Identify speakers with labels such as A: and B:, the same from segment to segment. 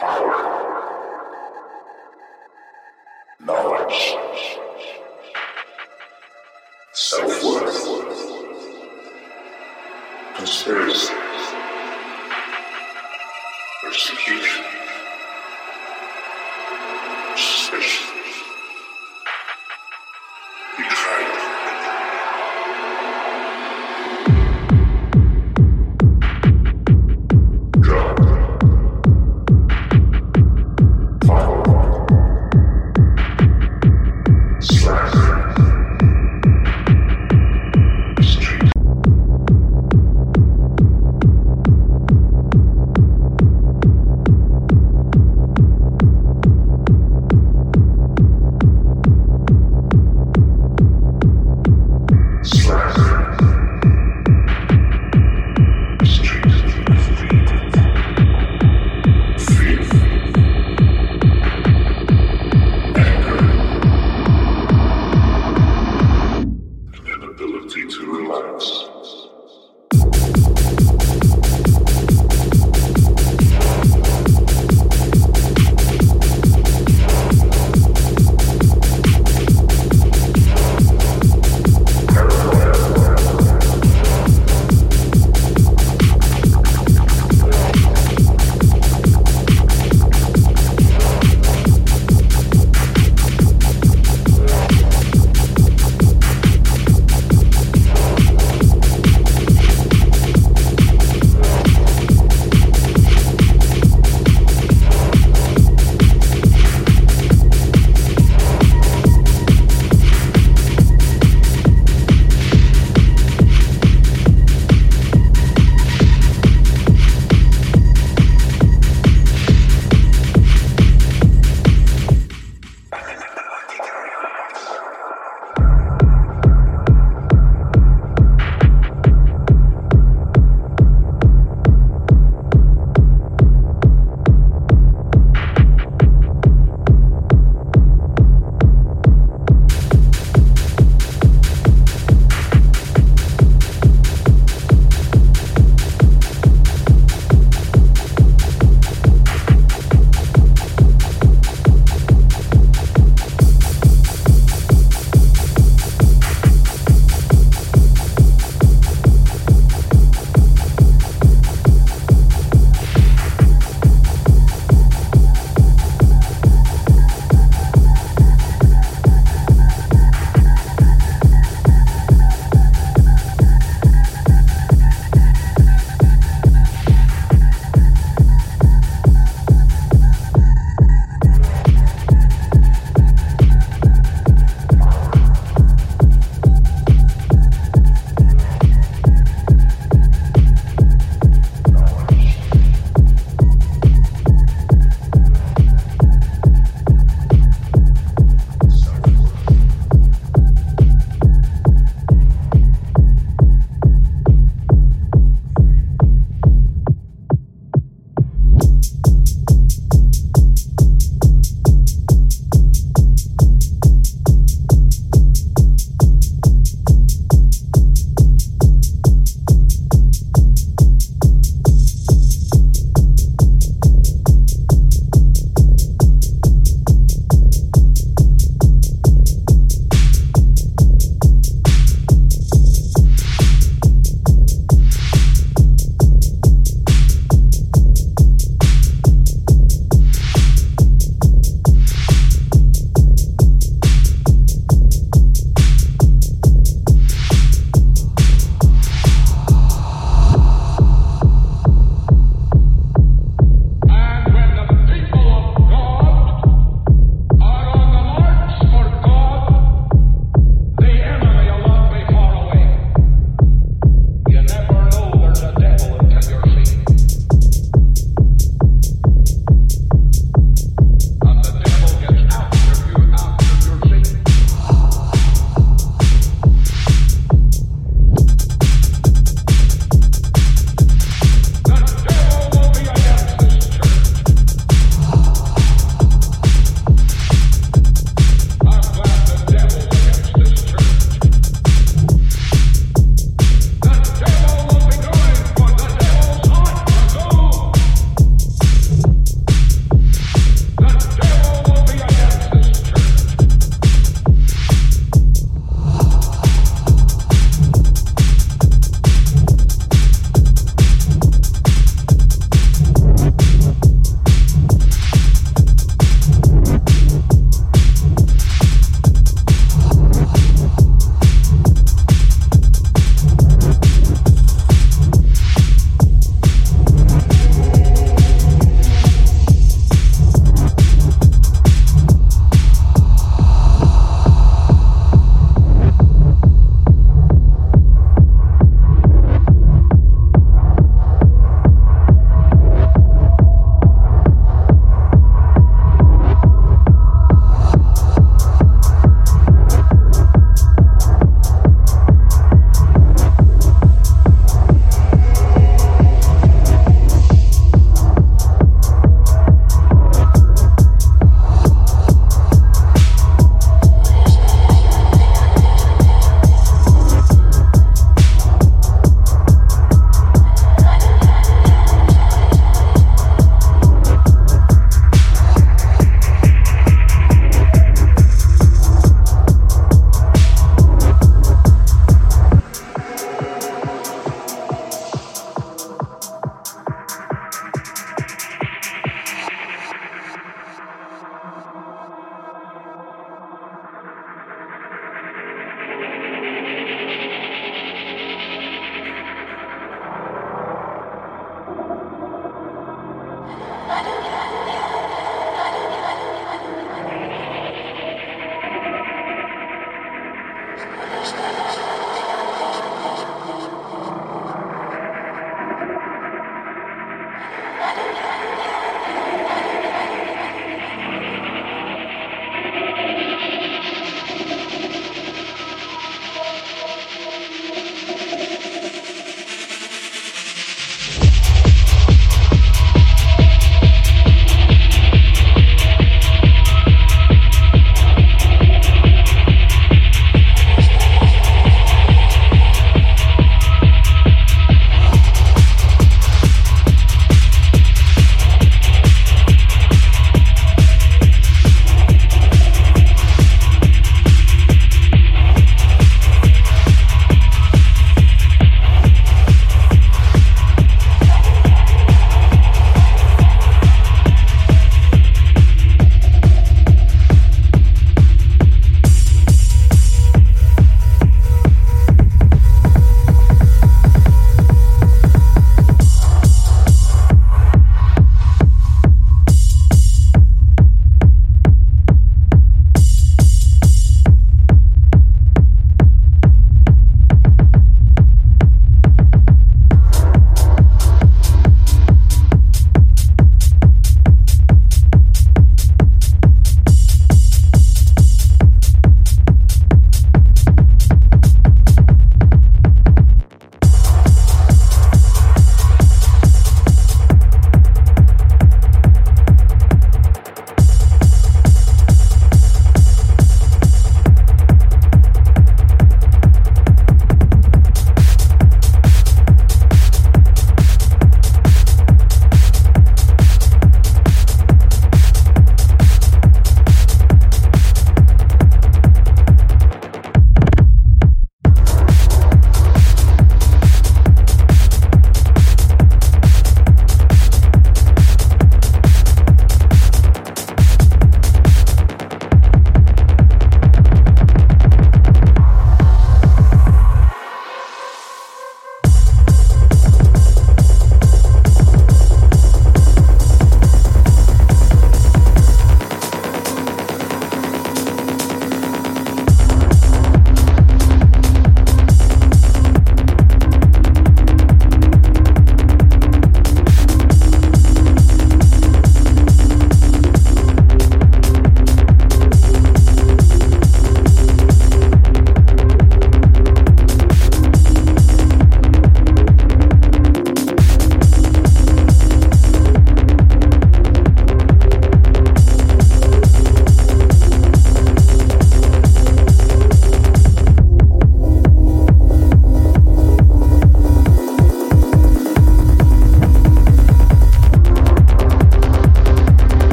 A: Knowledge. Self worth. Conspiracy. Persecution.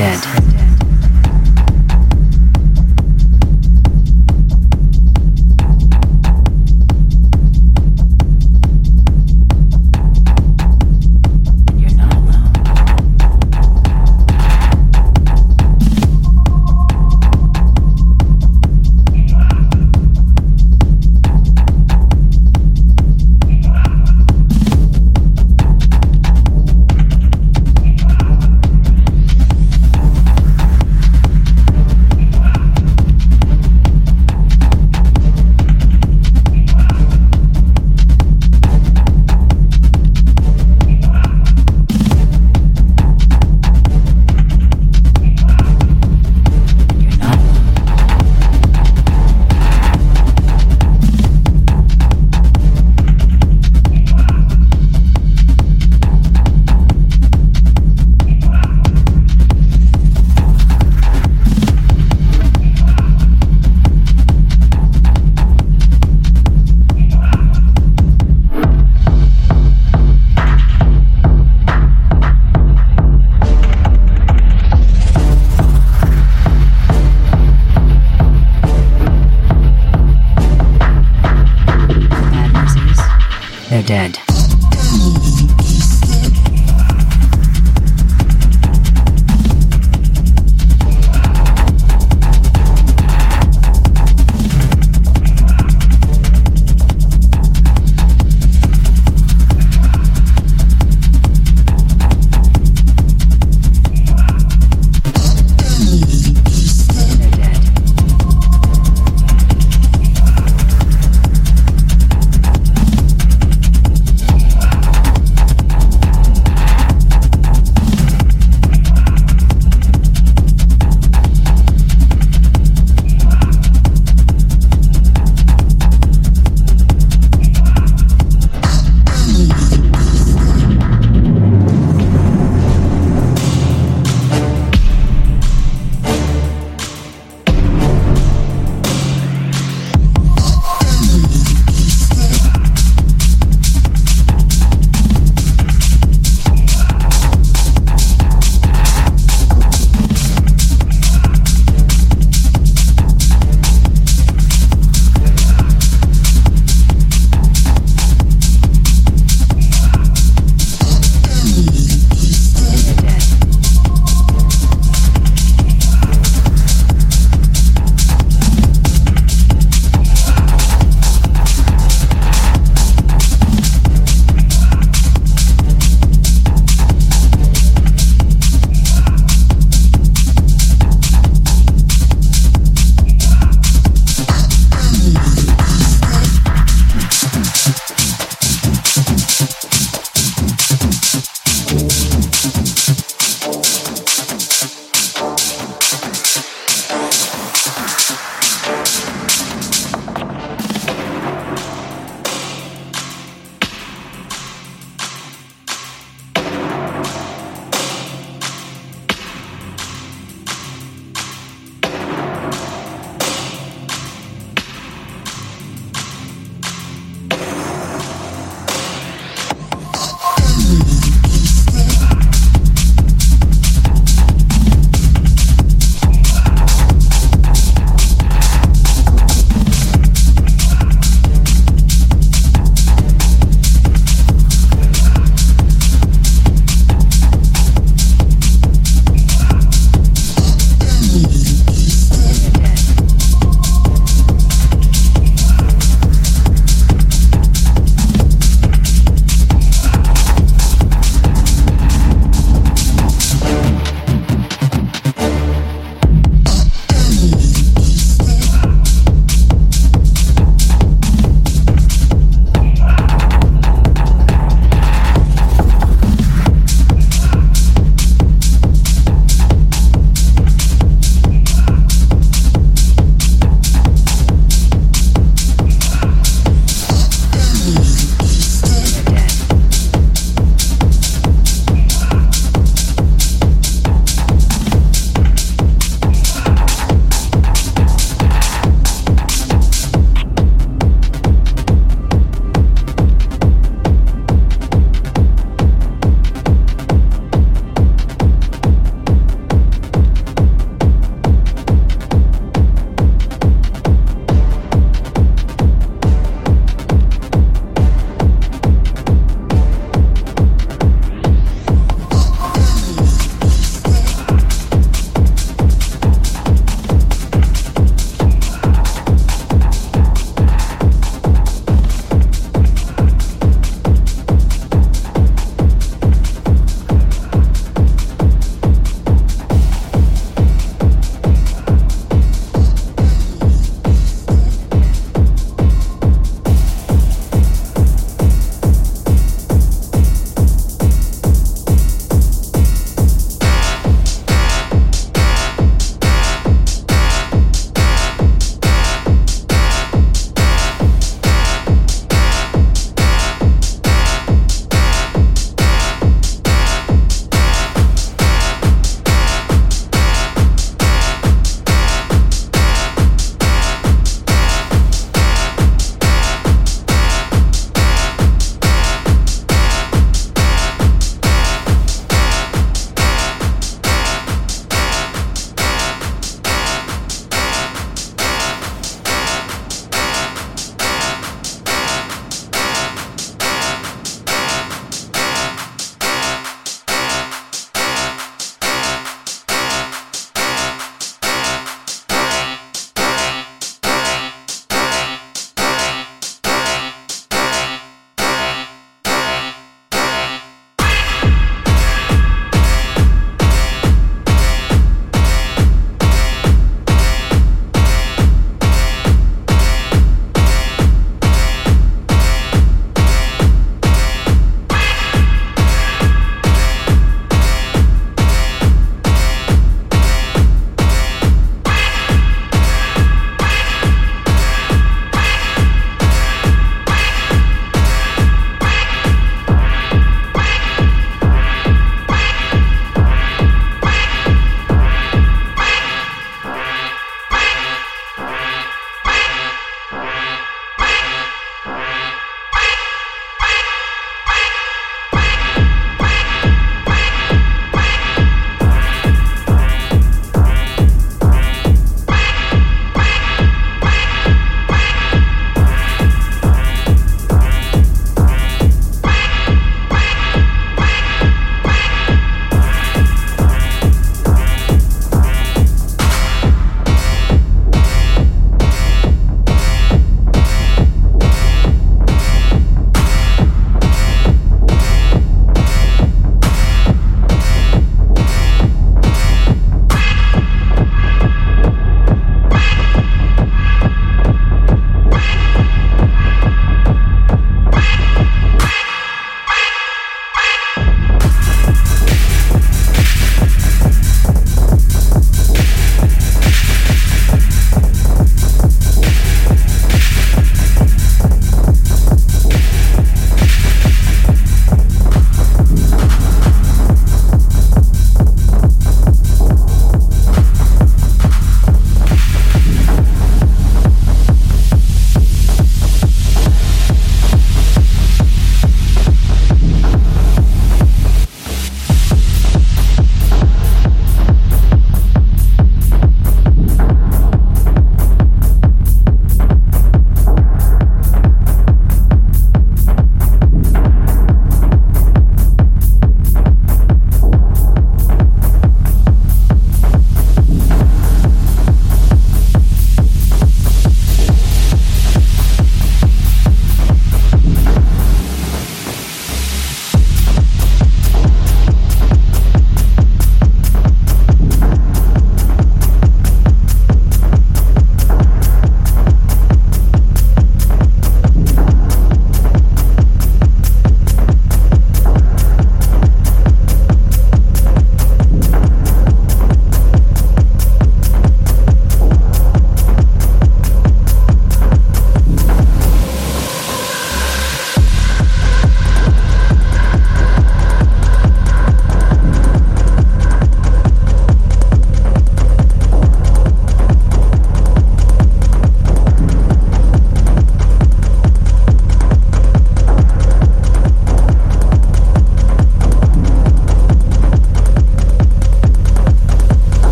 A: dead.